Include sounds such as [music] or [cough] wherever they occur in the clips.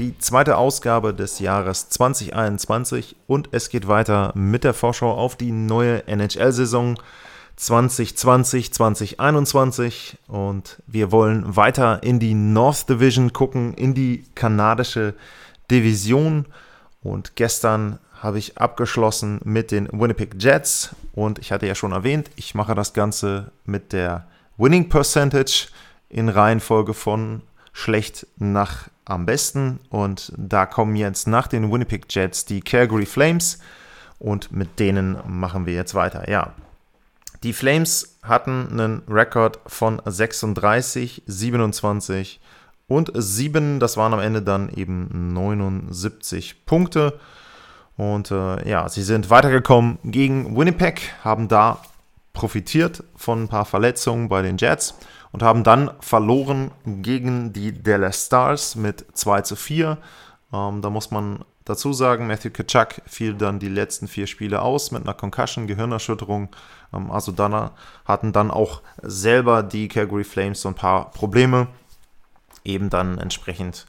Die zweite Ausgabe des Jahres 2021 und es geht weiter mit der Vorschau auf die neue NHL-Saison 2020-2021 und wir wollen weiter in die North Division gucken, in die kanadische Division. Und gestern habe ich abgeschlossen mit den Winnipeg Jets. Und ich hatte ja schon erwähnt, ich mache das Ganze mit der Winning Percentage in Reihenfolge von schlecht nach am besten. Und da kommen jetzt nach den Winnipeg Jets die Calgary Flames und mit denen machen wir jetzt weiter. Ja, die Flames hatten einen Rekord von 36, 27 und 7. Das waren am Ende dann eben 79 Punkte. Und äh, ja, sie sind weitergekommen gegen Winnipeg, haben da profitiert von ein paar Verletzungen bei den Jets und haben dann verloren gegen die Dallas Stars mit 2 zu 4. Ähm, da muss man dazu sagen, Matthew Kachuk fiel dann die letzten vier Spiele aus mit einer Concussion, Gehirnerschütterung. Ähm, also dann hatten dann auch selber die Calgary Flames so ein paar Probleme, eben dann entsprechend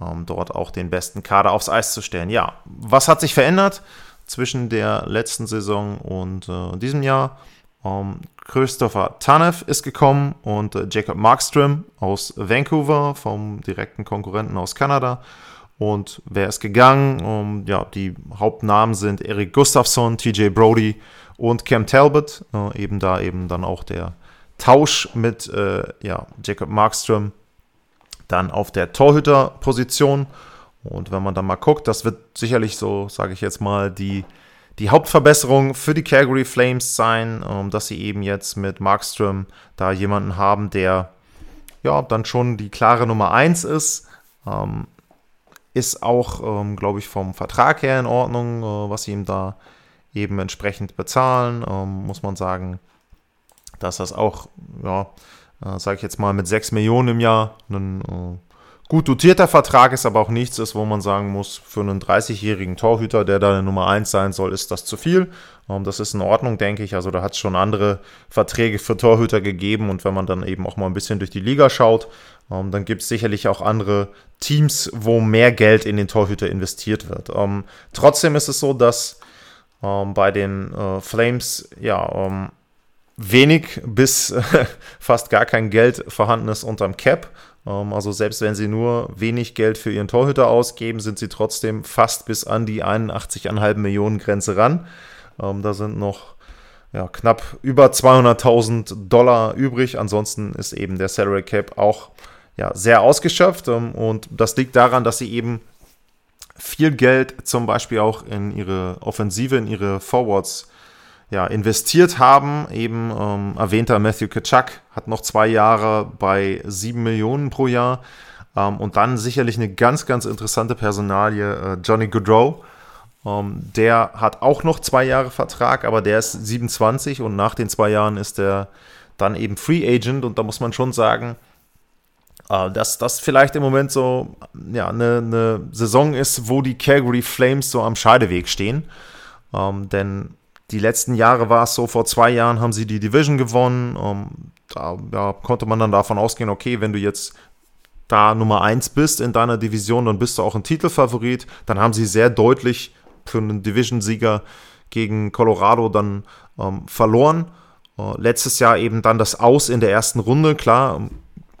ähm, dort auch den besten Kader aufs Eis zu stellen. Ja, was hat sich verändert zwischen der letzten Saison und äh, diesem Jahr? Um, Christopher Tanev ist gekommen und äh, Jacob Markström aus Vancouver, vom direkten Konkurrenten aus Kanada. Und wer ist gegangen? Um, ja, die Hauptnamen sind Erik Gustafsson, TJ Brody und Cam Talbot. Äh, eben da eben dann auch der Tausch mit äh, ja, Jacob Markström dann auf der Torhüterposition. Und wenn man dann mal guckt, das wird sicherlich so, sage ich jetzt mal, die die Hauptverbesserung für die Calgary Flames sein, ähm, dass sie eben jetzt mit Markström da jemanden haben, der ja dann schon die klare Nummer 1 ist. Ähm, ist auch, ähm, glaube ich, vom Vertrag her in Ordnung, äh, was sie ihm da eben entsprechend bezahlen. Muss man sagen, dass das auch, ja, äh, sage ich jetzt mal, mit 6 Millionen im Jahr ein äh, gut dotierter Vertrag ist, aber auch nichts ist, wo man sagen muss, für einen 30-jährigen Torhüter, der da eine Nummer 1 sein soll, ist das zu viel. Ähm, das ist in Ordnung, denke ich. Also da hat es schon andere Verträge für Torhüter gegeben und wenn man dann eben auch mal ein bisschen durch die Liga schaut, ähm, dann gibt es sicherlich auch andere Teams, wo mehr Geld in den Torhüter investiert wird. Ähm, trotzdem ist es so, dass bei den äh, Flames ja wenig bis [laughs] fast gar kein Geld vorhanden ist unterm Cap. Ähm, also selbst wenn sie nur wenig Geld für ihren Torhüter ausgeben, sind sie trotzdem fast bis an die 81,5 Millionen Grenze ran. Ähm, da sind noch ja, knapp über 200.000 Dollar übrig. Ansonsten ist eben der Salary Cap auch ja, sehr ausgeschöpft. Ähm, und das liegt daran, dass sie eben viel Geld zum Beispiel auch in ihre Offensive, in ihre Forwards ja, investiert haben. Eben ähm, erwähnter Matthew Kachuk hat noch zwei Jahre bei sieben Millionen pro Jahr. Ähm, und dann sicherlich eine ganz, ganz interessante Personalie, äh, Johnny Goodrow. Ähm, der hat auch noch zwei Jahre Vertrag, aber der ist 27 und nach den zwei Jahren ist er dann eben Free Agent. Und da muss man schon sagen, äh, dass das vielleicht im Moment so ja, eine, eine Saison ist, wo die Calgary Flames so am Scheideweg stehen. Ähm, denn die letzten Jahre war es so, vor zwei Jahren haben sie die Division gewonnen. Um, ähm, da, da, konnte man dann davon ausgehen, okay, wenn du jetzt da Nummer 1 bist in deiner Division, dann bist du auch ein Titelfavorit. Dann haben sie sehr deutlich für einen Division-Sieger gegen Colorado dann ähm, verloren. Äh, letztes Jahr eben dann das Aus in der ersten Runde. Klar,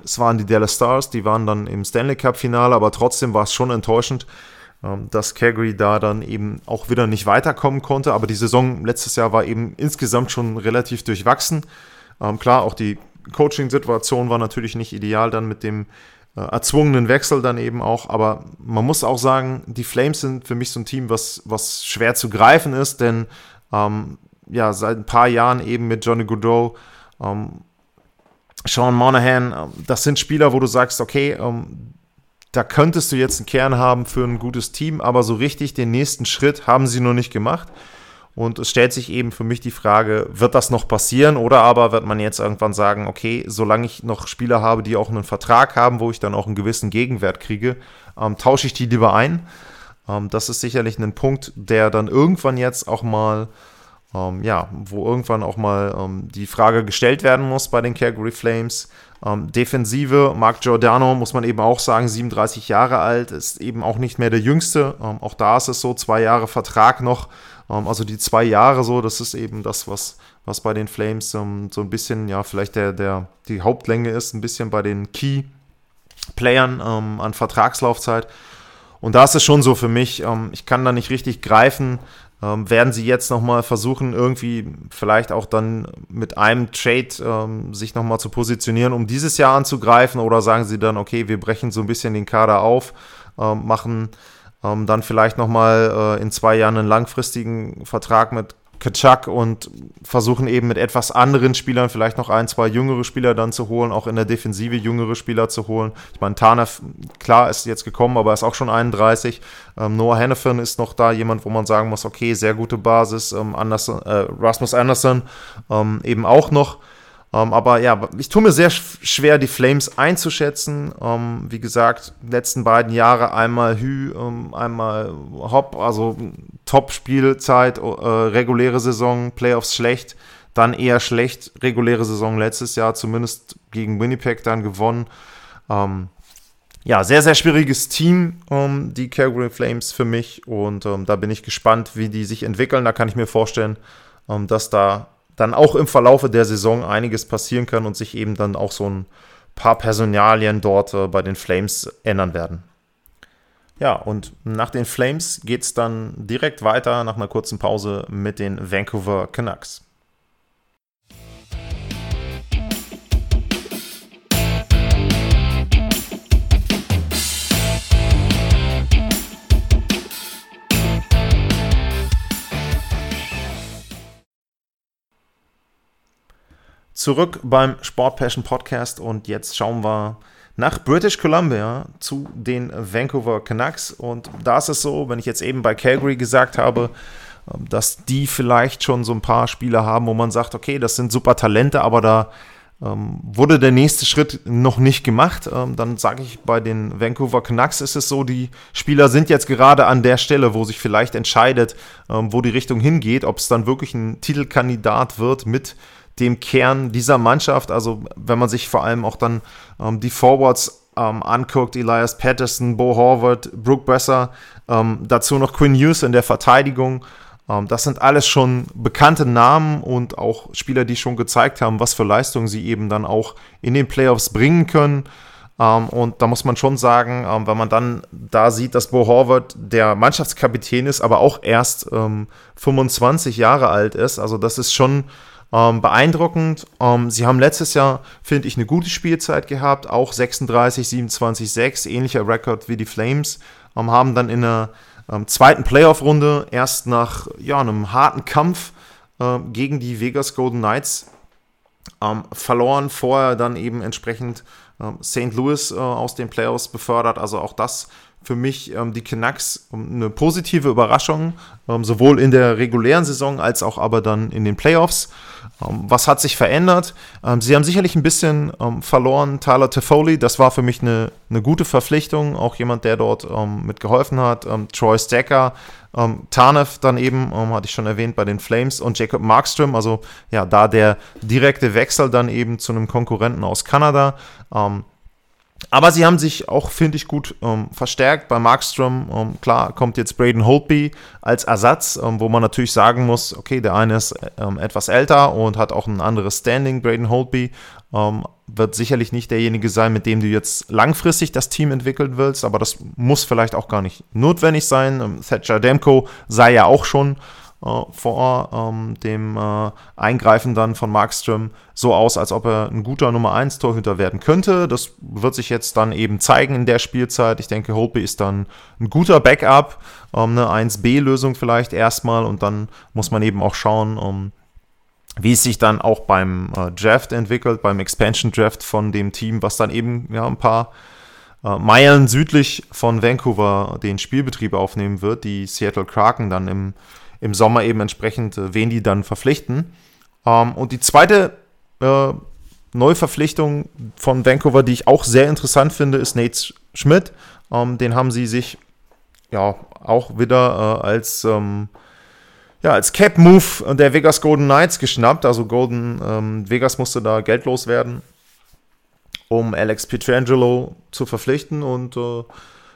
es waren die Dallas Stars, die waren dann im Stanley Cup-Finale, aber trotzdem war es schon enttäuschend, ähm, dass Calgary da dann eben auch wieder nicht weiterkommen konnte. Aber die Saison letztes Jahr war eben insgesamt schon relativ durchwachsen. Ähm, klar, auch die Coaching-Situation war natürlich nicht ideal dann mit dem äh, erzwungenen Wechsel dann eben auch. Aber man muss auch sagen, die Flames sind für mich so ein Team, was, was schwer zu greifen ist, denn ähm, ja, seit ein paar Jahren eben mit Johnny Goodrow, ähm, Sean Monahan, ähm, das sind Spieler, wo du sagst, okay, ähm, da könntest du jetzt einen Kern haben für ein gutes Team, aber so richtig den nächsten Schritt haben sie noch nicht gemacht. Und es stellt sich eben für mich die Frage, wird das noch passieren oder aber wird man jetzt irgendwann sagen, okay, solange ich noch Spieler habe, die auch einen Vertrag haben, wo ich dann auch einen gewissen Gegenwert kriege, ähm, tausche ich die lieber ein. Ähm, das ist sicherlich ein Punkt, der dann irgendwann jetzt auch mal, ähm, ja, wo irgendwann auch mal ähm, die Frage gestellt werden muss bei den Calgary Flames. Ähm, Defensive, Mark Giordano, muss man eben auch sagen, 37 Jahre alt, ist eben auch nicht mehr der Jüngste. Ähm, auch da ist es so, zwei Jahre Vertrag noch. Ähm, also die zwei Jahre so, das ist eben das, was, was bei den Flames ähm, so ein bisschen, ja, vielleicht der, der, die Hauptlänge ist, ein bisschen bei den Key-Playern ähm, an Vertragslaufzeit. Und da ist es schon so für mich, ähm, ich kann da nicht richtig greifen. Ähm, werden sie jetzt nochmal versuchen, irgendwie vielleicht auch dann mit einem Trade ähm, sich nochmal zu positionieren, um dieses Jahr anzugreifen? Oder sagen sie dann, okay, wir brechen so ein bisschen den Kader auf, ähm, machen ähm, dann vielleicht nochmal äh, in zwei Jahren einen langfristigen Vertrag mit Kaczak und versuchen eben mit etwas anderen Spielern vielleicht noch ein, zwei jüngere Spieler dann zu holen, auch in der Defensive jüngere Spieler zu holen. Ich meine, Tanev, klar, ist jetzt gekommen, aber ist auch schon 31. Ähm, Noah Hannafin ist noch da, jemand, wo man sagen muss, okay, sehr gute Basis. Ähm, Anderson, äh, Rasmus Anderson ähm, eben auch noch. Ähm, aber ja, ich tue mir sehr schwer, die Flames einzuschätzen. Ähm, wie gesagt, letzten beiden Jahre einmal Hü, ähm, einmal Hopp, also Top-Spielzeit, äh, reguläre Saison, Playoffs schlecht, dann eher schlecht, reguläre Saison letztes Jahr, zumindest gegen Winnipeg dann gewonnen. Ja, sehr, sehr schwieriges Team, die Calgary Flames für mich. Und da bin ich gespannt, wie die sich entwickeln. Da kann ich mir vorstellen, dass da dann auch im Verlaufe der Saison einiges passieren kann und sich eben dann auch so ein paar Personalien dort äh, bei den Flames ändern werden. Ja, und nach den Flames geht es dann direkt weiter nach einer kurzen Pause mit den Vancouver Canucks. Zurück beim Sport Passion Podcast und jetzt schauen wir nach British Columbia zu den Vancouver Canucks. Und da ist es so, wenn ich jetzt eben bei Calgary gesagt habe, ähm, dass die vielleicht schon so ein paar Spieler haben, wo man sagt, okay, das sind super Talente, aber da ähm, wurde der nächste Schritt noch nicht gemacht. Ähm, dann sage ich, bei den Vancouver Canucks ist es so, die Spieler sind jetzt gerade an der Stelle, wo sich vielleicht entscheidet, ähm, wo die Richtung hingeht, ob es dann wirklich ein Titelkandidat wird mit dem Kern dieser Mannschaft. Also wenn man sich vor allem auch dann ähm, die Forwards ähm, anguckt, Elias Patterson, Bo Horvath, Brooke Besser, ähm, dazu noch Quinn Hughes in der Verteidigung. Ähm, das sind alles schon bekannte Namen und auch Spieler, die schon gezeigt haben, was für Leistungen sie eben dann auch in den Playoffs bringen können. Um, ähm, und da muss man schon sagen, um, ähm, wenn man dann da sieht, dass Bo Horvath der Mannschaftskapitän ist, aber auch erst um, 25 Jahre alt ist, also das ist schon ähm, beeindruckend. Ähm, sie haben letztes Jahr, finde ich, eine gute Spielzeit gehabt, auch 36, 27, 6, ähnlicher Rekord wie die Flames. Ähm, haben dann in der ähm, zweiten Playoff-Runde erst nach ja, einem harten Kampf äh, gegen die Vegas Golden Knights ähm, verloren, vorher dann eben entsprechend ähm, St. Louis äh, aus den Playoffs befördert. Also auch das für mich ähm, die Canucks eine positive Überraschung, ähm, sowohl in der regulären Saison als auch aber dann in den Playoffs. Ähm, was hat sich verändert? Ähm, sie haben sicherlich ein bisschen ähm, verloren. Tyler Toffoli, das war für mich eine, eine gute Verpflichtung, auch jemand, der dort ähm, mitgeholfen hat. Troy Stacker, Tarnev dann eben, hatte ich schon erwähnt, bei den Flames und Jacob Markström, also ja, da der direkte Wechsel dann eben zu einem Konkurrenten aus Kanada. Aber sie haben sich auch, finde ich, gut ähm, verstärkt. Bei Markstrom, ähm, klar, kommt jetzt Braden Holtby als Ersatz, ähm, wo man natürlich sagen muss, okay, der eine ist ähm, etwas älter und hat auch ein anderes Standing. Braden Holtby ähm, wird sicherlich nicht derjenige sein, mit dem du jetzt langfristig das Team entwickeln willst, aber das muss vielleicht auch gar nicht notwendig sein. Ähm, Thatcher Demko sei ja auch schon vor ähm, dem äh, Eingreifen dann von Markström so aus, als ob er ein guter Nummer 1 Torhüter werden könnte. Das wird sich jetzt dann eben zeigen in der Spielzeit. Ich denke, Holtby ist dann ein guter Backup, ähm, eine 1B-Lösung vielleicht erstmal und dann muss man eben auch schauen, um, wie es sich dann auch beim äh, Draft entwickelt, beim Expansion Draft von dem Team, was dann eben ja ein paar äh, Meilen südlich von Vancouver den Spielbetrieb aufnehmen wird, die Seattle Kraken dann im, im Sommer eben entsprechend, äh, wen die dann verpflichten. Ähm, und die zweite äh, Neuverpflichtung von Vancouver, die ich auch sehr interessant finde, ist Nate Schmidt. Ähm, den haben sie sich ja auch wieder äh, als ähm, ja, als Cap-Move der Vegas Golden Knights geschnappt. Also Golden ähm, Vegas musste da geldlos werden, um Alex Pietrangelo zu verpflichten. Und äh,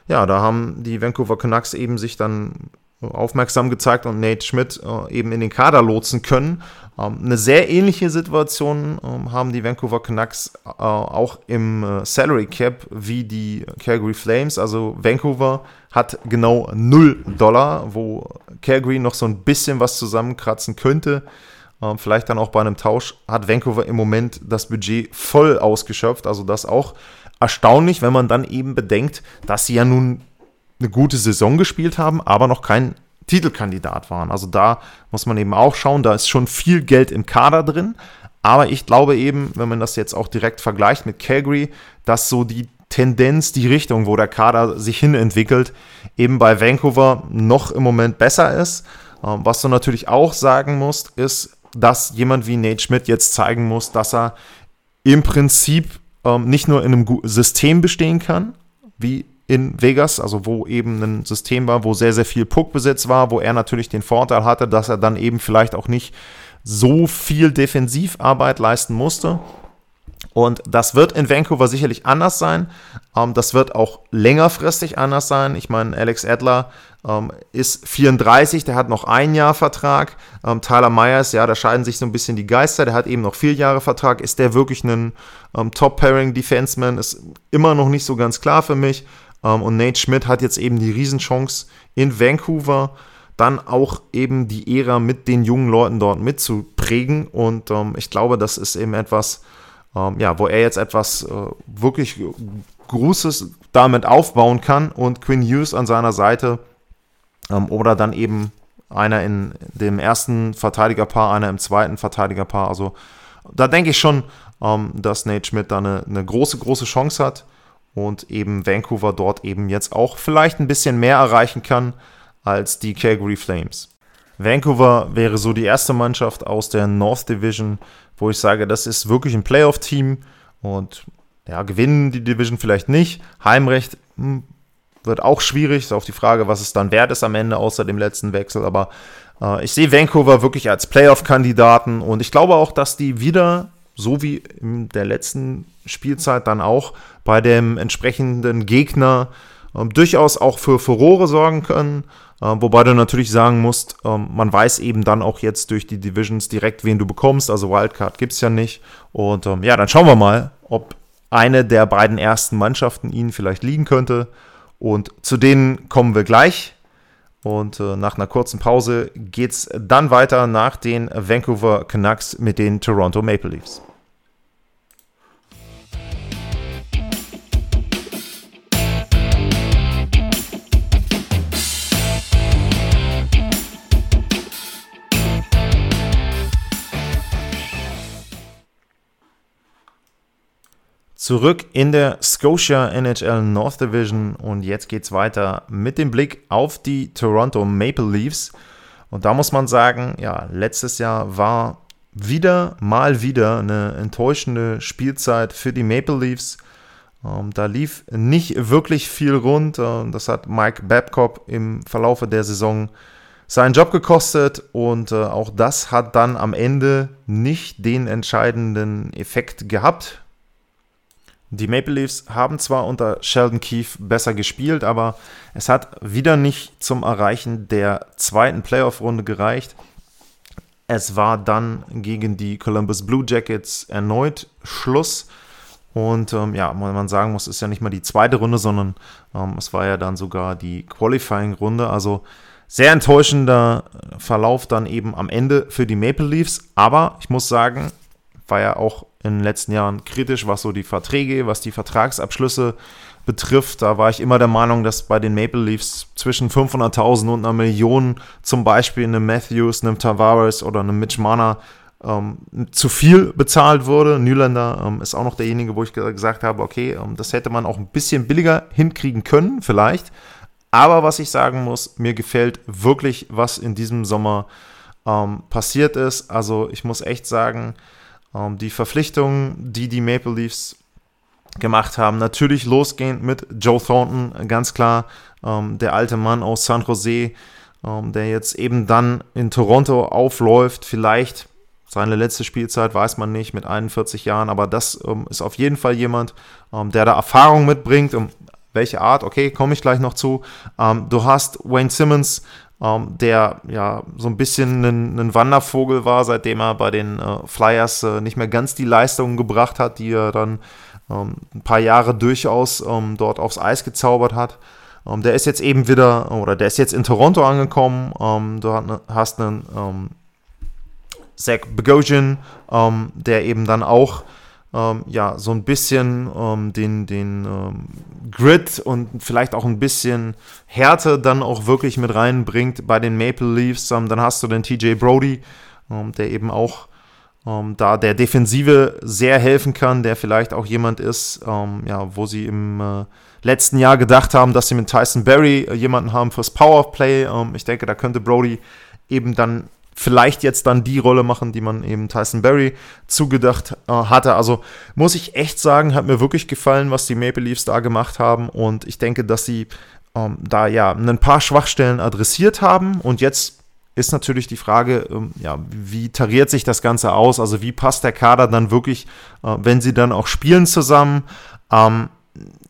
ja, da haben die Vancouver Canucks eben sich dann aufmerksam gezeigt und Nate Schmidt äh, eben in den Kader lotsen können. Ähm, eine sehr ähnliche Situation ähm, haben die Vancouver Canucks äh, auch im äh, Salary Cap wie die Calgary Flames. Also Vancouver hat genau 0 Dollar, wo Calgary noch so ein bisschen was zusammenkratzen könnte. Ähm, vielleicht dann auch bei einem Tausch hat Vancouver im Moment das Budget voll ausgeschöpft. Also das auch erstaunlich, wenn man dann eben bedenkt, dass sie ja nun eine gute Saison gespielt haben, aber noch kein Titelkandidat waren. Also da muss man eben auch schauen, da ist schon viel Geld im Kader drin. Aber ich glaube eben, wenn man das jetzt auch direkt vergleicht mit Calgary, dass so die Tendenz, die Richtung, wo der Kader sich hin entwickelt, eben bei Vancouver noch im Moment besser ist. Ähm, was du natürlich auch sagen musst, ist, dass jemand wie Nate Schmidt jetzt zeigen muss, dass er im Prinzip ähm, nicht nur in einem System bestehen kann, wie in Vegas, also wo eben ein System war, wo sehr, sehr viel Puckbesitz war, wo er natürlich den Vorteil hatte, dass er dann eben vielleicht auch nicht so viel Defensivarbeit leisten musste. Und das wird in Vancouver sicherlich anders sein. Ähm, das wird auch längerfristig anders sein. Ich meine, Alex Adler ähm, ist 34, der hat noch ein Jahr Vertrag. Ähm, Tyler Myers, ja, da scheiden sich so ein bisschen die Geister. Der hat eben noch vier Jahre Vertrag. Ist der wirklich ein Top-Pairing-Defenseman? Ist immer noch nicht so ganz klar für mich. Ähm, und Nate Schmidt hat jetzt eben die Riesenchance in Vancouver dann auch eben die Ära mit den jungen Leuten dort mitzuprägen. Und ähm, ich glaube, das ist eben etwas, ähm, ja, wo er jetzt etwas äh, wirklich Großes damit aufbauen kann und Quinn Hughes an seiner Seite ähm, oder dann eben einer in dem ersten Verteidigerpaar, einer im zweiten Verteidigerpaar. Also da denke ich schon, ähm, dass Nate Schmidt da eine, eine große, große Chance hat und eben Vancouver dort eben jetzt auch vielleicht ein bisschen mehr erreichen kann als die Calgary Flames. Vancouver wäre so die erste Mannschaft aus der North Division, wo ich sage, das ist wirklich ein Playoff-Team und ja, gewinnen die Division vielleicht nicht. Heimrecht hm, wird auch schwierig, ist auch die Frage, was es dann wert ist am Ende, außer dem letzten Wechsel, aber äh, ich sehe Vancouver wirklich als Playoff-Kandidaten und ich glaube auch, dass die wieder so wie in der letzten Spielzeit dann auch bei dem entsprechenden Gegner ähm, durchaus auch für Furore sorgen können. Ähm, wobei du natürlich sagen musst, ähm, man weiß eben dann auch jetzt durch die Divisions direkt, wen du bekommst. Also Wildcard gibt es ja nicht. Und ähm, ja, dann schauen wir mal, ob eine der beiden ersten Mannschaften ihnen vielleicht liegen könnte. Und zu denen kommen wir gleich. Und äh, nach einer kurzen Pause geht es dann weiter nach den Vancouver Canucks mit den Toronto Maple Leafs. Zurück in der Scotia NHL North Division und jetzt geht es weiter mit dem Blick auf die Toronto Maple Leafs. Und da muss man sagen, ja, letztes Jahr war wieder mal wieder eine enttäuschende Spielzeit für die Maple Leafs. Ähm, da lief nicht wirklich viel rund. Äh, das hat Mike Babcock im Verlaufe der Saison seinen Job gekostet und äh, auch das hat dann am Ende nicht den entscheidenden Effekt gehabt die Maple Leafs haben zwar unter Sheldon Keefe besser gespielt, aber es hat wieder nicht zum Erreichen der zweiten Playoff-Runde gereicht. Es war dann gegen die Columbus Blue Jackets erneut Schluss. Und ähm, ja, man sagen muss, es ist ja nicht mal die zweite Runde, sondern ähm, es war ja dann sogar die Qualifying-Runde. Also sehr enttäuschender Verlauf dann eben am Ende für die Maple Leafs. Aber ich muss sagen, war ja auch in den letzten Jahren kritisch, was so die Verträge, was die Vertragsabschlüsse betrifft. Da war ich immer der Meinung, dass bei den Maple Leafs zwischen 500.000 und einer Million zum Beispiel einem Matthews, einem Tavares oder einem Mitch Mana ähm, zu viel bezahlt wurde. Nylander ähm, ist auch noch derjenige, wo ich gesagt habe, okay, ähm, das hätte man auch ein bisschen billiger hinkriegen können, vielleicht. Aber was ich sagen muss, mir gefällt wirklich, was in diesem Sommer ähm, passiert ist. Also ich muss echt sagen, die Verpflichtungen, die die Maple Leafs gemacht haben, natürlich losgehend mit Joe Thornton, ganz klar, ähm, der alte Mann aus San Jose, ähm, der jetzt eben dann in Toronto aufläuft, vielleicht seine letzte Spielzeit weiß man nicht mit 41 Jahren, aber das ähm, ist auf jeden Fall jemand, ähm, der da Erfahrung mitbringt. Um welche Art, okay, komme ich gleich noch zu. Ähm, du hast Wayne Simmons, ähm, der ja so ein bisschen ein, ein, Wandervogel war, seitdem er bei den äh, Flyers äh, nicht mehr ganz die Leistungen gebracht hat, die er dann ähm, ein paar Jahre durchaus ähm, dort aufs Eis gezaubert hat. der ist jetzt eben wieder, oder der ist jetzt in Toronto angekommen. du ne, hast einen Zach Bogosian, ähm, der eben dann auch ähm, ja, so ein bisschen ähm, den, den ähm, Grit und vielleicht auch ein bisschen Härte dann auch wirklich mit reinbringt bei den Maple Leafs. Ähm, dann hast du den TJ Brody, ähm, der eben auch da der Defensive sehr helfen kann, der vielleicht auch jemand ist, ja, wo sie im äh, letzten Jahr gedacht haben, dass sie mit Tyson Berry äh, jemanden haben fürs Powerplay. ich denke, da könnte Brody eben dann vielleicht jetzt dann die Rolle machen, die man eben Tyson Berry zugedacht äh, hatte. Also muss ich echt sagen, hat mir wirklich gefallen, was die Maple Leafs da gemacht haben. Und ich denke, dass sie ähm, da ja ein paar Schwachstellen adressiert haben. Und jetzt ist natürlich die Frage, ähm, ja, wie tariert sich das Ganze aus? Also wie passt der Kader dann wirklich, äh, wenn sie dann auch spielen zusammen? Ähm,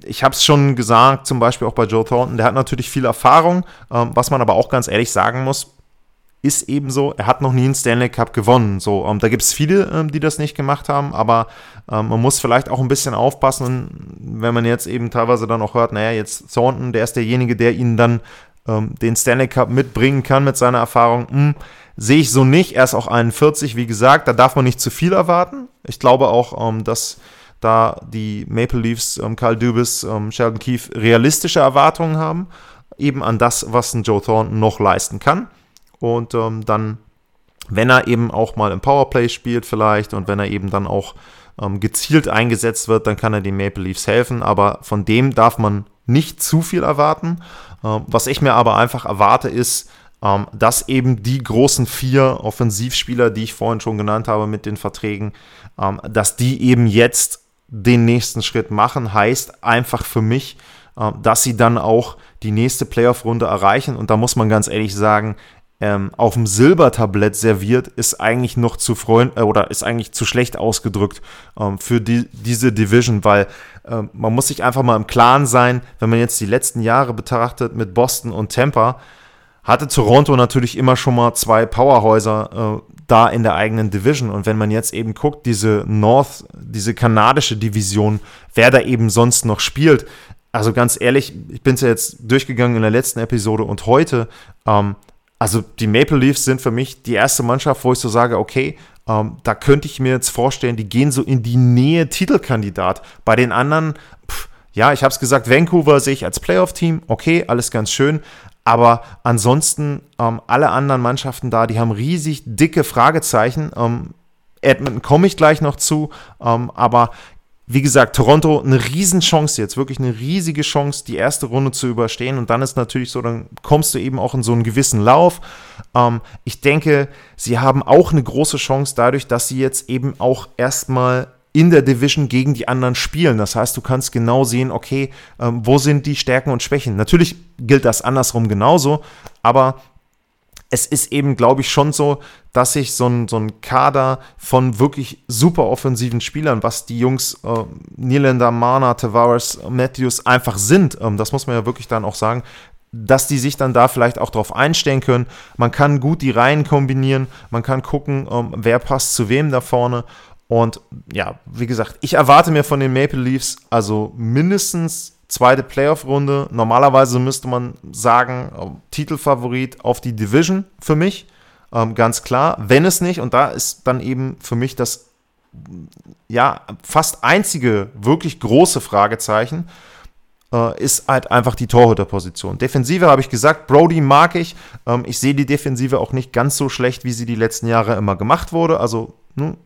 ich habe es schon gesagt, zum Beispiel auch bei Joe Thornton, der hat natürlich viel Erfahrung, ähm, was man aber auch ganz ehrlich sagen muss, ist eben so, er hat noch nie einen Stanley Cup gewonnen. So, ähm, da gibt es viele, ähm, die das nicht gemacht haben, aber ähm, man muss vielleicht auch ein bisschen aufpassen, wenn man jetzt eben teilweise dann auch hört, naja, jetzt Thornton, der ist derjenige, der ihnen dann ähm, den Stanley Cup mitbringen kann mit seiner Erfahrung. Hm, sehe ich so nicht. Er ist auch 41, wie gesagt, da darf man nicht zu viel erwarten. Ich glaube auch, ähm, dass da die Maple Leafs, ähm, Karl Dubis, Sheldon Keefe realistische Erwartungen haben, eben an das, was ein Joe Thornton noch leisten kann. Und ähm, dann, wenn er eben auch mal im Powerplay spielt vielleicht und wenn er eben dann auch ähm, gezielt eingesetzt wird, dann kann er den Maple Leafs helfen. Aber von dem darf man nicht zu viel erwarten. Ähm, was ich mir aber einfach erwarte, ist, ähm, dass eben die großen vier Offensivspieler, die ich vorhin schon genannt habe mit den Verträgen, ähm, dass die eben jetzt den nächsten Schritt machen, heißt einfach für mich, äh, dass sie dann auch die nächste Playoff-Runde erreichen. Und da muss man ganz ehrlich sagen, ähm, auf dem Silbertablett serviert, ist eigentlich noch zu freund äh, oder ist eigentlich zu schlecht ausgedrückt ähm, für die, diese Division, weil äh, man muss sich einfach mal im Klaren sein, wenn man jetzt die letzten Jahre betrachtet mit Boston und Tampa, hatte Toronto natürlich immer schon mal zwei Powerhäuser äh, da in der eigenen Division. Und wenn man jetzt eben guckt, diese North, diese kanadische Division, wer da eben sonst noch spielt, also ganz ehrlich, ich bin es ja jetzt durchgegangen in der letzten Episode und heute, ähm, also die Maple Leafs sind für mich die erste Mannschaft, wo ich so sage, okay, ähm, da könnte ich mir jetzt vorstellen, die gehen so in die Nähe Titelkandidat. Bei den anderen, pff, ja, ich habe es gesagt, Vancouver sehe ich als Playoff-Team, okay, alles ganz schön. Aber ansonsten, ähm, alle anderen Mannschaften da, die haben riesig dicke Fragezeichen. Ähm, Edmonton komme ich gleich noch zu, ähm, aber wie gesagt, Toronto eine Riesenchance jetzt, wirklich eine riesige Chance, die erste Runde zu überstehen. Und dann ist natürlich so, dann kommst du eben auch in so einen gewissen Lauf. Ähm, ich denke, sie haben auch eine große Chance dadurch, dass sie jetzt eben auch erstmal in der Division gegen die anderen spielen. Das heißt, du kannst genau sehen, okay, ähm, wo sind die Stärken und Schwächen. Natürlich gilt das andersrum genauso, aber es ist eben, glaube ich, schon so, dass sich so ein, so ein Kader von wirklich super offensiven Spielern, was die Jungs äh, Nielander, Mana, Tavares, Matthews einfach sind, ähm, das muss man ja wirklich dann auch sagen, dass die sich dann da vielleicht auch drauf einstellen können. Man kann gut die Reihen kombinieren, man kann gucken, ähm, wer passt zu wem da vorne. Und ja, wie gesagt, ich erwarte mir von den Maple Leafs also mindestens zweite Playoff-Runde. Normalerweise müsste man sagen, äh, Titelfavorit auf die Division für mich. Ähm, ganz klar. Wenn es nicht, und da ist dann eben für mich das ja fast einzige wirklich große Fragezeichen, äh, ist halt einfach die Torhüterposition. Defensive habe ich gesagt, Brody mag ich. Ähm, ich sehe die Defensive auch nicht ganz so schlecht, wie sie die letzten Jahre immer gemacht wurde. Also?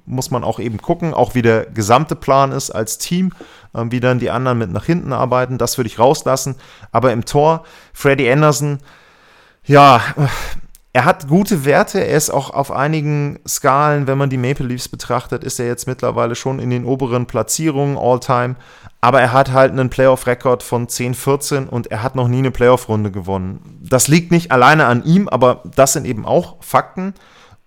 Muss man auch eben gucken, auch wie der gesamte Plan ist als Team, äh, wie dann die anderen mit nach hinten arbeiten. Das würde ich rauslassen. Aber im Tor, Freddy Anderson, ja, er hat gute Werte. Er ist auch auf einigen Skalen, wenn man die Maple Leafs betrachtet, ist er jetzt mittlerweile schon in den oberen Platzierungen all-time. Aber er hat halt einen Playoff-Rekord von 10-14 und er hat noch nie eine Playoff-Runde gewonnen. Das liegt nicht alleine an ihm, aber das sind eben auch Fakten.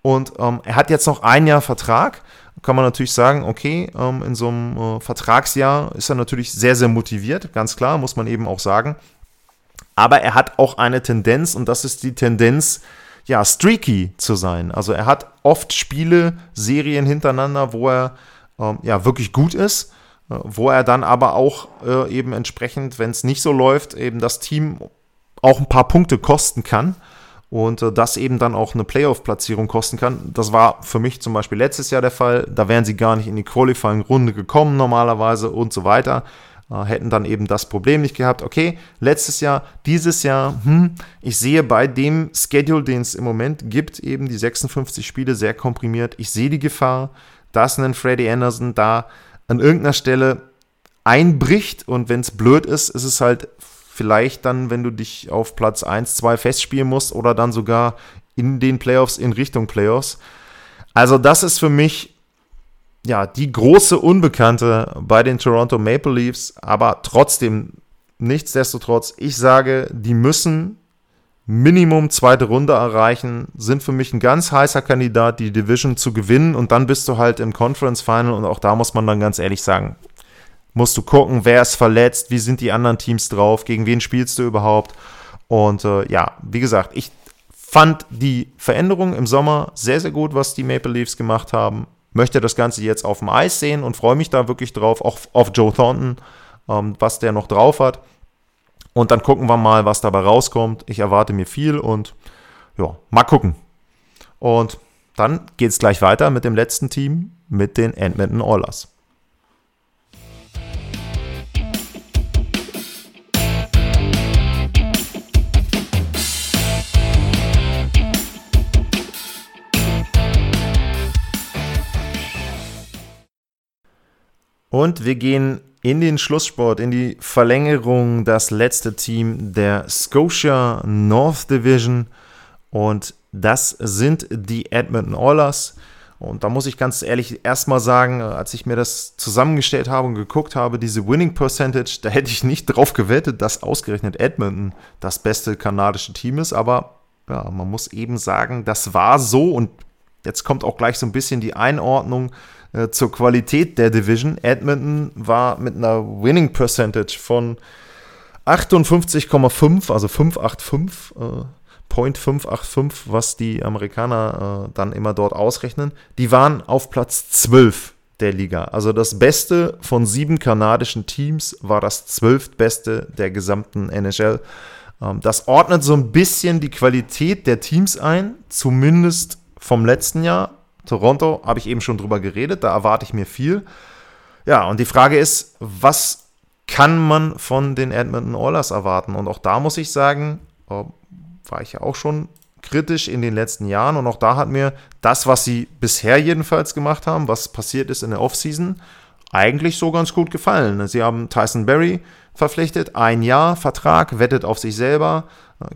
Und ähm, er hat jetzt noch ein Jahr Vertrag. Kann man natürlich sagen, okay, ähm, in so einem äh, Vertragsjahr ist er natürlich sehr, sehr motiviert. Ganz klar, muss man eben auch sagen. Aber er hat auch eine Tendenz und das ist die Tendenz, ja, streaky zu sein. Also er hat oft Spiele, Serien hintereinander, wo er ähm, ja wirklich gut ist, äh, wo er dann aber auch äh, eben entsprechend, wenn es nicht so läuft, eben das Team auch ein paar Punkte kosten kann und äh, das eben dann auch eine Playoff-Platzierung kosten kann. Das war für mich zum Beispiel letztes Jahr der Fall. Da wären sie gar nicht in die Qualifying-Runde gekommen normalerweise und so weiter. Äh, hätten dann eben das Problem nicht gehabt. Okay, letztes Jahr, dieses Jahr, hm, ich sehe bei dem Schedule, den es im Moment gibt, eben die 56 Spiele sehr komprimiert. Ich sehe die Gefahr, dass ein Freddy Anderson da an irgendeiner Stelle einbricht und wenn es blöd ist, ist es halt vielleicht dann, wenn du dich auf Platz 1, 2 festspielen musst oder dann sogar in den Playoffs in Richtung Playoffs. Also das ist für mich ja die große Unbekannte bei den Toronto Maple Leafs, aber trotzdem nichtsdestotrotz, ich sage, die müssen Minimum zweite Runde erreichen, sind für mich ein ganz heißer Kandidat, die Division zu gewinnen und dann bist du halt im Conference Final und auch da muss man dann ganz ehrlich sagen, musst du gucken, wer ist verletzt, wie sind die anderen Teams drauf, gegen wen spielst du überhaupt. Und äh, ja, wie gesagt, ich fand die Veränderung im Sommer sehr, sehr gut, was die Maple Leafs gemacht haben. Möchte das Ganze jetzt auf dem Eis sehen und freue mich da wirklich drauf, auch auf Joe Thornton, ähm, was der noch drauf hat. Und dann gucken wir mal, was dabei rauskommt. Ich erwarte mir viel und ja, mal gucken. Und dann geht es gleich weiter mit dem letzten Team, mit den Edmonton Oilers. Und wir gehen in den Schlusssport, in die Verlängerung, das letzte Team der Scotia North Division. Und das sind die Edmonton Oilers. Und da muss ich ganz ehrlich erstmal sagen, als ich mir das zusammengestellt habe und geguckt habe, diese Winning Percentage, da hätte ich nicht drauf gewettet, dass ausgerechnet Edmonton das beste kanadische Team ist. Aber ja, man muss eben sagen, das war so. Und jetzt kommt auch gleich so ein bisschen die Einordnung äh, zur Qualität der Division. Edmonton war mit einer Winning Percentage von 58,5, also 585, äh, Point 585, was die Amerikaner äh, dann immer dort ausrechnen. Die waren auf Platz 12 der Liga. Also das Beste von sieben kanadischen Teams war das zwölftbeste der gesamten NHL. Ähm, das ordnet so ein bisschen die Qualität der Teams ein, zumindest vom letzten Jahr. Toronto habe ich eben schon drüber geredet, da erwarte ich mir viel. Ja, und die Frage ist, was kann man von den Edmonton Oilers erwarten? Und auch da muss ich sagen, äh, war ich ja auch schon kritisch in den letzten Jahren und auch da hat mir das, was sie bisher jedenfalls gemacht haben, was passiert ist in der Offseason, eigentlich so ganz gut gefallen. Sie haben Tyson Berry verpflichtet, ein Jahr Vertrag, wettet auf sich selber.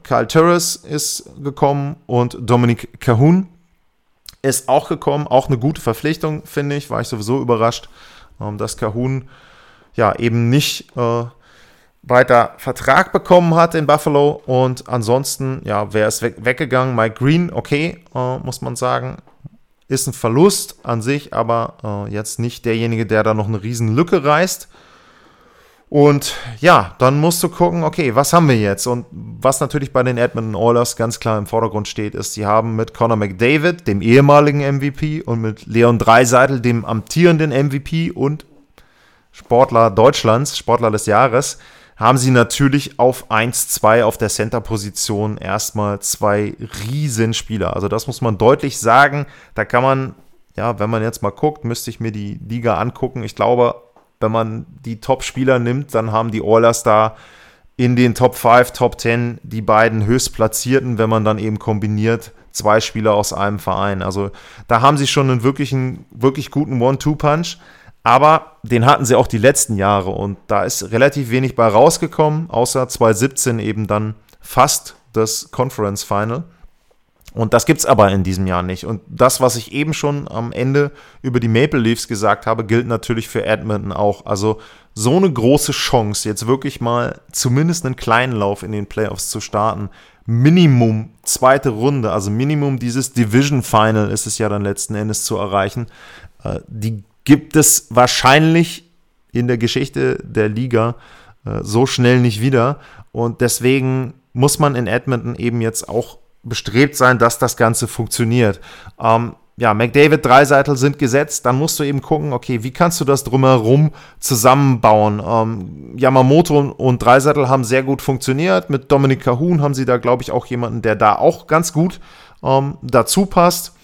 Kyle Turris ist gekommen und Dominic Cahoon ist auch gekommen, auch eine gute Verpflichtung, finde ich. War ich sowieso überrascht, ähm, dass Kahun ja eben nicht äh, weiter Vertrag bekommen hat in Buffalo. Und ansonsten, ja, wer ist weg, weggegangen? Mike Green, okay, äh, muss man sagen. Ist ein Verlust an sich, aber äh, jetzt nicht derjenige, der da noch eine riesen Lücke reißt. Und ja, dann musst du gucken, okay, was haben wir jetzt? Und was natürlich bei den Edmonton Oilers ganz klar im Vordergrund steht, ist, sie haben mit Conor McDavid, dem ehemaligen MVP, und mit Leon Dreiseitel, dem amtierenden MVP und Sportler Deutschlands, Sportler des Jahres, haben sie natürlich auf 1-2 auf der Center-Position erstmal zwei Riesenspieler. Also das muss man deutlich sagen. Da kann man, ja, wenn man jetzt mal guckt, müsste ich mir die Liga angucken. Ich glaube, wenn man die Top-Spieler nimmt, dann haben die Oilers da in den Top 5, Top 10 die beiden höchstplatzierten, wenn man dann eben kombiniert zwei Spieler aus einem Verein. Also da haben sie schon einen wirklichen, wirklich guten One-Two-Punch. Aber den hatten sie auch die letzten Jahre und da ist relativ wenig bei rausgekommen, außer 2017 eben dann fast das Conference Final. Und das gibt es aber in diesem Jahr nicht. Und das, was ich eben schon am Ende über die Maple Leafs gesagt habe, gilt natürlich für Edmonton auch. Also so eine große Chance, jetzt wirklich mal zumindest einen kleinen Lauf in den Playoffs zu starten. Minimum zweite Runde, also Minimum dieses Division Final ist es ja dann letzten Endes zu erreichen. Äh, die gibt es wahrscheinlich in der Geschichte der Liga äh, so schnell nicht wieder. Und deswegen muss man in Edmonton eben jetzt auch bestrebt sein, dass das Ganze funktioniert. Ähm, ja, McDavid, Dreiseitel sind gesetzt, dann musst du eben gucken, okay, wie kannst du das drumherum zusammenbauen? Ähm, Yamamoto und Dreiseitel haben sehr gut funktioniert. Mit Dominik Cahun haben sie da, glaube ich, auch jemanden, der da auch ganz gut ähm, dazu passt.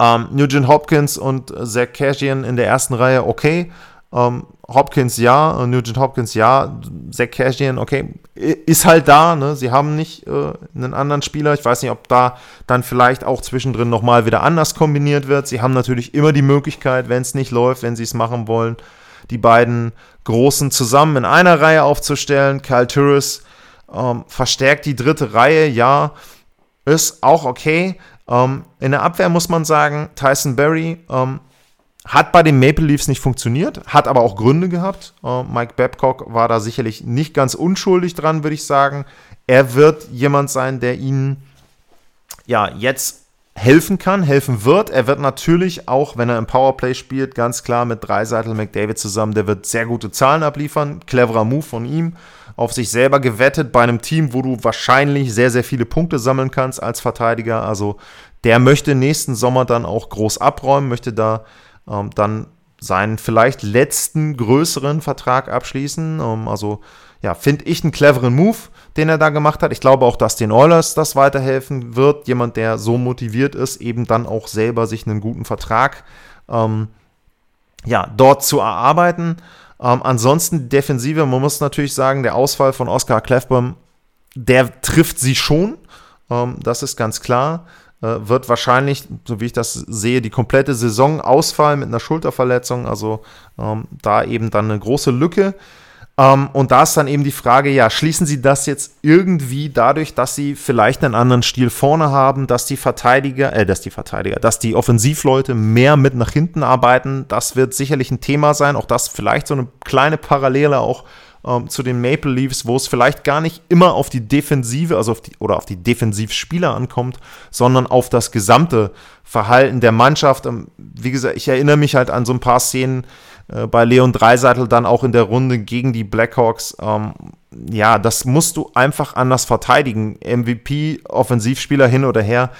Ähm, Nugent Hopkins und Zach Cashian in der ersten Reihe, okay. Ähm, Hopkins ja, Nugent Hopkins ja, Zach Cashian, okay, ist halt da, ne? Sie haben nicht äh, einen anderen Spieler. Ich weiß nicht, ob da dann vielleicht auch zwischendrin nochmal wieder anders kombiniert wird. Sie haben natürlich immer die Möglichkeit, wenn es nicht läuft, wenn sie es machen wollen, die beiden Großen zusammen in einer Reihe aufzustellen. Kyle Turris ähm, verstärkt die dritte Reihe, ja, ist auch okay. Ähm, in der Abwehr muss man sagen, Tyson Berry ähm, hat bei den Maple Leafs nicht funktioniert, hat aber auch Gründe gehabt. Uh, Mike Babcock war da sicherlich nicht ganz unschuldig dran, würde ich sagen. Er wird jemand sein, der ihnen ja jetzt helfen kann, helfen wird. Er wird natürlich auch, wenn er im Powerplay spielt, ganz klar mit Dreiseitel McDavid zusammen, der wird sehr gute Zahlen abliefern. Cleverer Move von ihm. Auf sich selber gewettet bei einem Team, wo du wahrscheinlich sehr, sehr viele Punkte sammeln kannst als Verteidiger. Also der möchte nächsten Sommer dann auch groß abräumen, möchte da ähm, dann seinen vielleicht letzten größeren Vertrag abschließen. Ähm, also ja, finde ich einen cleveren Move, den er da gemacht hat. Ich glaube auch, dass den Oilers das weiterhelfen wird. Jemand, der so motiviert ist, eben dann auch selber sich einen guten Vertrag ähm, ja, dort zu erarbeiten. Ähm, ansonsten Defensive, man muss natürlich sagen, der Ausfall von Oscar Clefbaum, der trifft sie schon. Ähm, das ist ganz klar. Äh, wird wahrscheinlich, so wie ich das sehe, die komplette Saison ausfallen mit einer Schulterverletzung. Also ähm, da eben dann eine große Lücke. Ähm, und da ist dann eben die Frage, ja, schließen Sie das jetzt irgendwie dadurch, dass Sie vielleicht einen anderen Stil vorne haben, dass die Verteidiger, äh, dass die Verteidiger, dass die Offensivleute mehr mit nach hinten arbeiten? Das wird sicherlich ein Thema sein. Auch das vielleicht so eine kleine Parallele auch ähm, zu den Maple Leafs, wo es vielleicht gar nicht immer auf die Defensive, also auf die oder auf die Defensivspieler ankommt, sondern auf das gesamte Verhalten der Mannschaft. Ähm, wie gesagt, ich erinnere mich halt an so ein paar Szenen äh, bei Leon Dreiseitel dann auch in der Runde gegen die Blackhawks. Ähm, ja, das musst du einfach anders verteidigen. MVP, Offensivspieler hin oder her.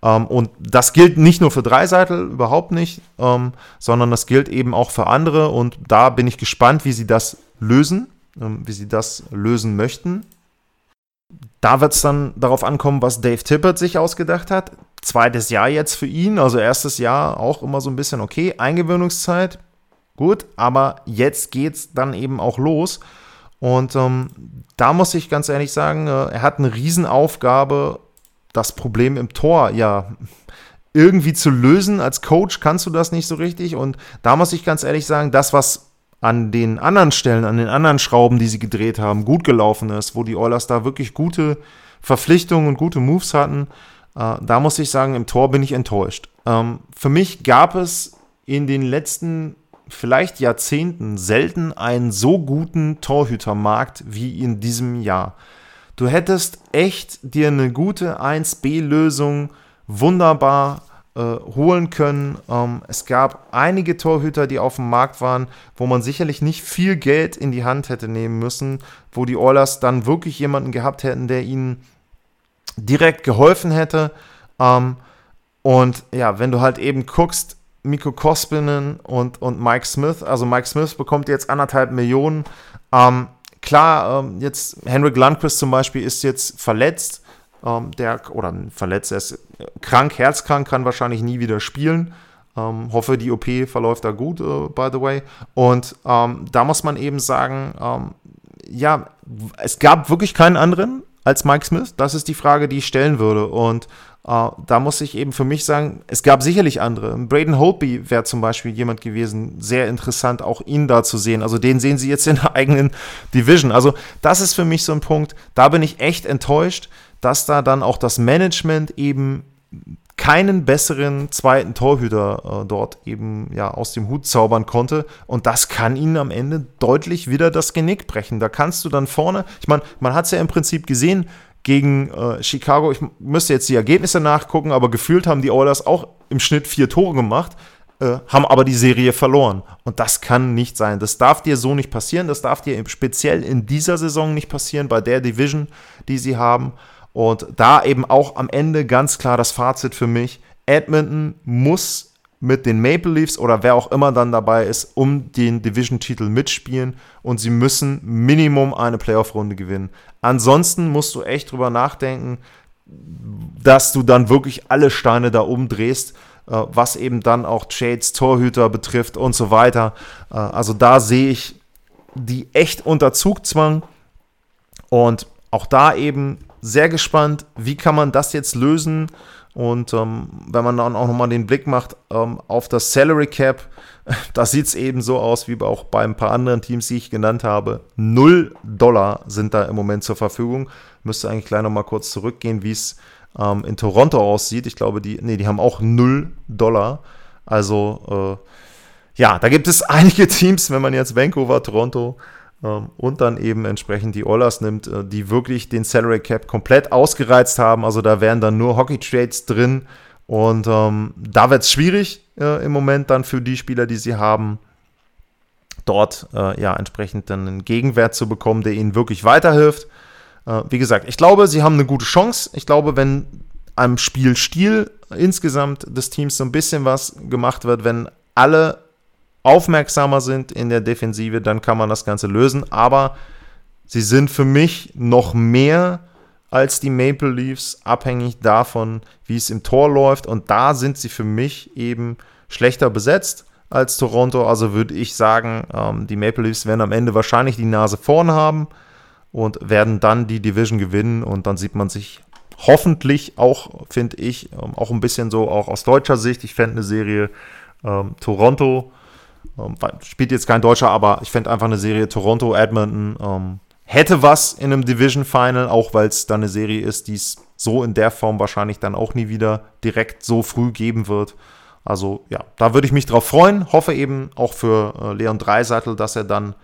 Um, und das gilt nicht nur für Dreiseitel, überhaupt nicht, um, sondern das gilt eben auch für andere. Und da bin ich gespannt, wie sie das lösen. Ähm, wie sie das lösen möchten. Da wird es dann darauf ankommen, was Dave Tippett sich ausgedacht hat. Zweites Jahr jetzt für ihn, also erstes Jahr auch immer so ein bisschen okay. Eingewöhnungszeit, gut, aber jetzt geht es dann eben auch los. Und ähm, da muss ich ganz ehrlich sagen, äh, er hat eine Riesenaufgabe, das Problem im Tor ja irgendwie zu lösen. Als Coach kannst du das nicht so richtig. Und da muss ich ganz ehrlich sagen, das, was an den anderen Stellen, an den anderen Schrauben, die sie gedreht haben, gut gelaufen ist, wo die Oilers da wirklich gute Verpflichtungen und gute Moves hatten, äh, da muss ich sagen, im Tor bin ich enttäuscht. Ähm, für mich gab es in den letzten vielleicht Jahrzehnten selten einen so guten Torhütermarkt wie in diesem Jahr. Du hättest echt dir eine gute 1B-Lösung wunderbar äh, holen können. Ähm, es gab einige Torhüter, die auf dem Markt waren, wo man sicherlich nicht viel Geld in die Hand hätte nehmen müssen, wo die Oilers dann wirklich jemanden gehabt hätten, der ihnen direkt geholfen hätte. Ähm, und ja, wenn du halt eben guckst, Miko Kospinen und, und Mike Smith, also Mike Smith bekommt jetzt anderthalb Millionen. Ähm, klar, ähm, jetzt Henrik Lundqvist zum Beispiel ist jetzt verletzt ähm, der oder verletzt, er ist krank, herzkrank, kann wahrscheinlich nie wieder spielen. Ähm, hoffe, die OP verläuft da gut, äh, by the way. Und ähm, da muss man eben sagen, ähm, ja, es gab wirklich keinen anderen als Mike Smith. Das ist die Frage, die ich stellen würde. Und äh, da muss ich eben für mich sagen, es gab sicherlich andere. Braden Holtby wäre zum Beispiel jemand gewesen, sehr interessant, auch ihn da zu sehen. Also den sehen sie jetzt in der eigenen Division. Also das ist für mich so ein Punkt, da bin ich echt enttäuscht, dass da dann auch das Management eben keinen besseren zweiten Torhüter äh, dort eben ja aus dem Hut zaubern konnte und das kann ihnen am Ende deutlich wieder das Genick brechen. Da kannst du dann vorne, ich meine, man hat es ja im Prinzip gesehen gegen äh, Chicago. Ich müsste jetzt die Ergebnisse nachgucken, aber gefühlt haben die Oilers auch im Schnitt vier Tore gemacht, äh, haben aber die Serie verloren und das kann nicht sein. Das darf dir so nicht passieren. Das darf dir speziell in dieser Saison nicht passieren bei der Division, die sie haben. Und da eben auch am Ende ganz klar das Fazit für mich. Edmonton muss mit den Maple Leafs oder wer auch immer dann dabei ist, um den Division-Titel mitspielen und sie müssen Minimum eine Playoff-Runde gewinnen. Ansonsten musst du echt drüber nachdenken, dass du dann wirklich alle Steine da umdrehst, äh, was eben dann auch Shades Torhüter betrifft und so weiter. Äh, also da sehe ich die echt unter Zugzwang und auch da eben sehr gespannt, wie kann man das jetzt lösen. Und ähm, wenn man dann auch nochmal den Blick macht ähm, auf das Salary Cap, [laughs] da sieht es eben so aus wie auch bei ein paar anderen Teams, die ich genannt habe. Null Dollar sind da im Moment zur Verfügung. Müsste eigentlich gleich nochmal kurz zurückgehen, wie es ähm, in Toronto aussieht. Ich glaube, die, nee, die haben auch null Dollar. Also, äh, ja, da gibt es [laughs] einige Teams, wenn man jetzt Vancouver, Toronto, und dann eben entsprechend die Oilers nimmt, äh, die wirklich den Salary Cap komplett ausgereizt haben. Also da wären dann nur Hockey Trades drin und ähm, da wird es schwierig äh, im Moment dann für die Spieler, die sie haben, dort äh, ja entsprechend dann einen Gegenwert zu bekommen, der ihnen wirklich weiterhilft. Äh, wie gesagt, ich glaube, sie haben eine gute Chance. Ich glaube, wenn am Spielstil insgesamt des Teams so ein bisschen was gemacht wird, wenn alle aufmerksamer sind in der Defensive, dann kann man das Ganze lösen. Aber sie sind für mich noch mehr als die Maple Leafs, abhängig davon, wie es im Tor läuft. Und da sind sie für mich eben schlechter besetzt als Toronto. Also würde ich sagen, ähm, die Maple Leafs werden am Ende wahrscheinlich die Nase vorn haben und werden dann die Division gewinnen. Und dann sieht man sich hoffentlich auch, finde ich, ähm, auch ein bisschen so auch aus deutscher Sicht. Ich fände eine Serie ähm, Toronto ähm, spielt jetzt kein Deutscher, aber ich fände einfach eine Serie Toronto, Edmonton ähm, hätte was in einem Division Final, auch weil es dann eine Serie ist, die es so in der Form wahrscheinlich dann auch nie wieder direkt so früh geben wird. Also ja, da würde ich mich drauf freuen. Hoffe eben auch für äh, Leon Dreiseitel, dass er dann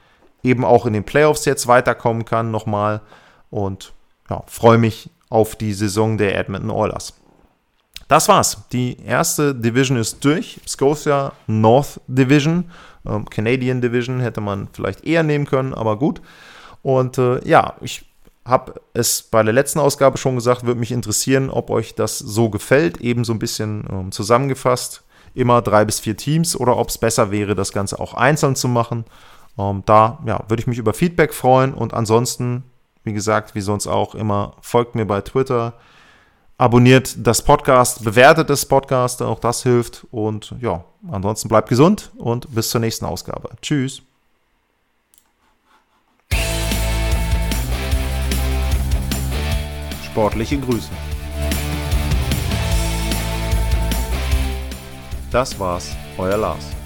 eben auch in den Playoffs jetzt weiterkommen kann nochmal. Und ja, freue mich auf die Saison der Edmonton Oilers. Das war's. Die erste Division ist durch. Scotia North Division. Ähm, Canadian Division hätte man vielleicht eher nehmen können, aber gut. Und äh, ja, ich habe es bei der letzten Ausgabe schon gesagt, würde mich interessieren, ob euch das so gefällt. Eben so ein bisschen ähm, zusammengefasst. Immer drei bis vier Teams oder ob es besser wäre, das Ganze auch einzeln zu machen. Ähm, da ja, würde ich mich über Feedback freuen. Und ansonsten, wie gesagt, wie sonst auch immer, folgt mir bei Twitter abonniert das Podcast, bewertet das Podcast, auch das hilft. Und ja, ansonsten bleibt gesund und bis zur nächsten Ausgabe. Tschüss. Sportliche Grüße. Das war's, euer Lars.